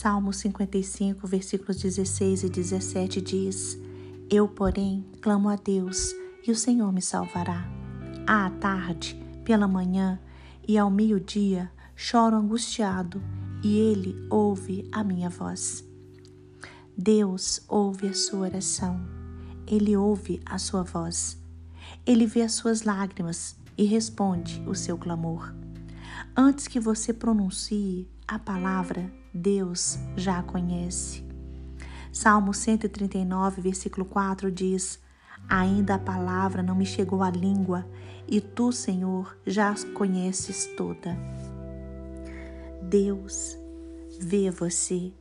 Salmo 55, versículos 16 e 17 diz: Eu, porém, clamo a Deus e o Senhor me salvará. À tarde, pela manhã e ao meio-dia choro angustiado e ele ouve a minha voz. Deus ouve a sua oração, ele ouve a sua voz, ele vê as suas lágrimas e responde o seu clamor. Antes que você pronuncie a palavra, Deus já a conhece. Salmo 139, versículo 4 diz: Ainda a palavra não me chegou à língua, e tu, Senhor, já a conheces toda. Deus vê você.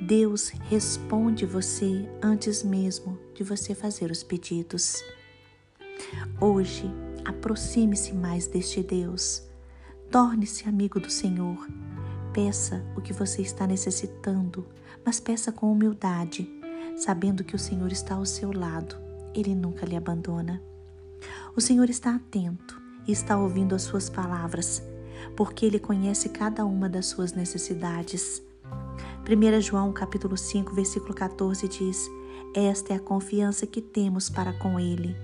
Deus responde você antes mesmo de você fazer os pedidos. Hoje, aproxime-se mais deste Deus. Torne-se amigo do Senhor. Peça o que você está necessitando, mas peça com humildade, sabendo que o Senhor está ao seu lado. Ele nunca lhe abandona. O Senhor está atento e está ouvindo as suas palavras, porque Ele conhece cada uma das suas necessidades. 1 João capítulo 5, versículo 14 diz: Esta é a confiança que temos para com Ele,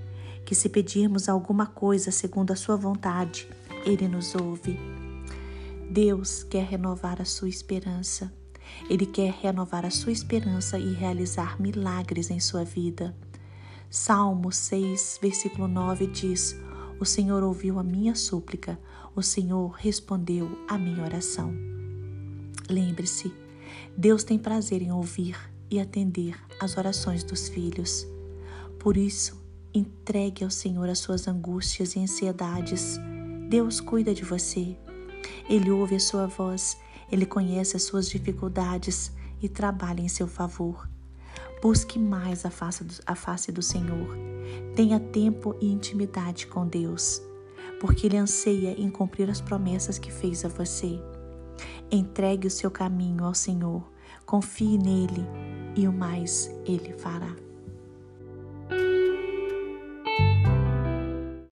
que se pedirmos alguma coisa segundo a sua vontade, Ele nos ouve. Deus quer renovar a sua esperança. Ele quer renovar a sua esperança e realizar milagres em sua vida. Salmo 6, versículo 9 diz: O Senhor ouviu a minha súplica, o Senhor respondeu a minha oração. Lembre-se, Deus tem prazer em ouvir e atender as orações dos filhos. Por isso, entregue ao Senhor as suas angústias e ansiedades. Deus cuida de você. Ele ouve a sua voz, ele conhece as suas dificuldades e trabalha em seu favor. Busque mais a face, do, a face do Senhor. Tenha tempo e intimidade com Deus, porque Ele anseia em cumprir as promessas que fez a você. Entregue o seu caminho ao Senhor, confie nele e o mais Ele fará.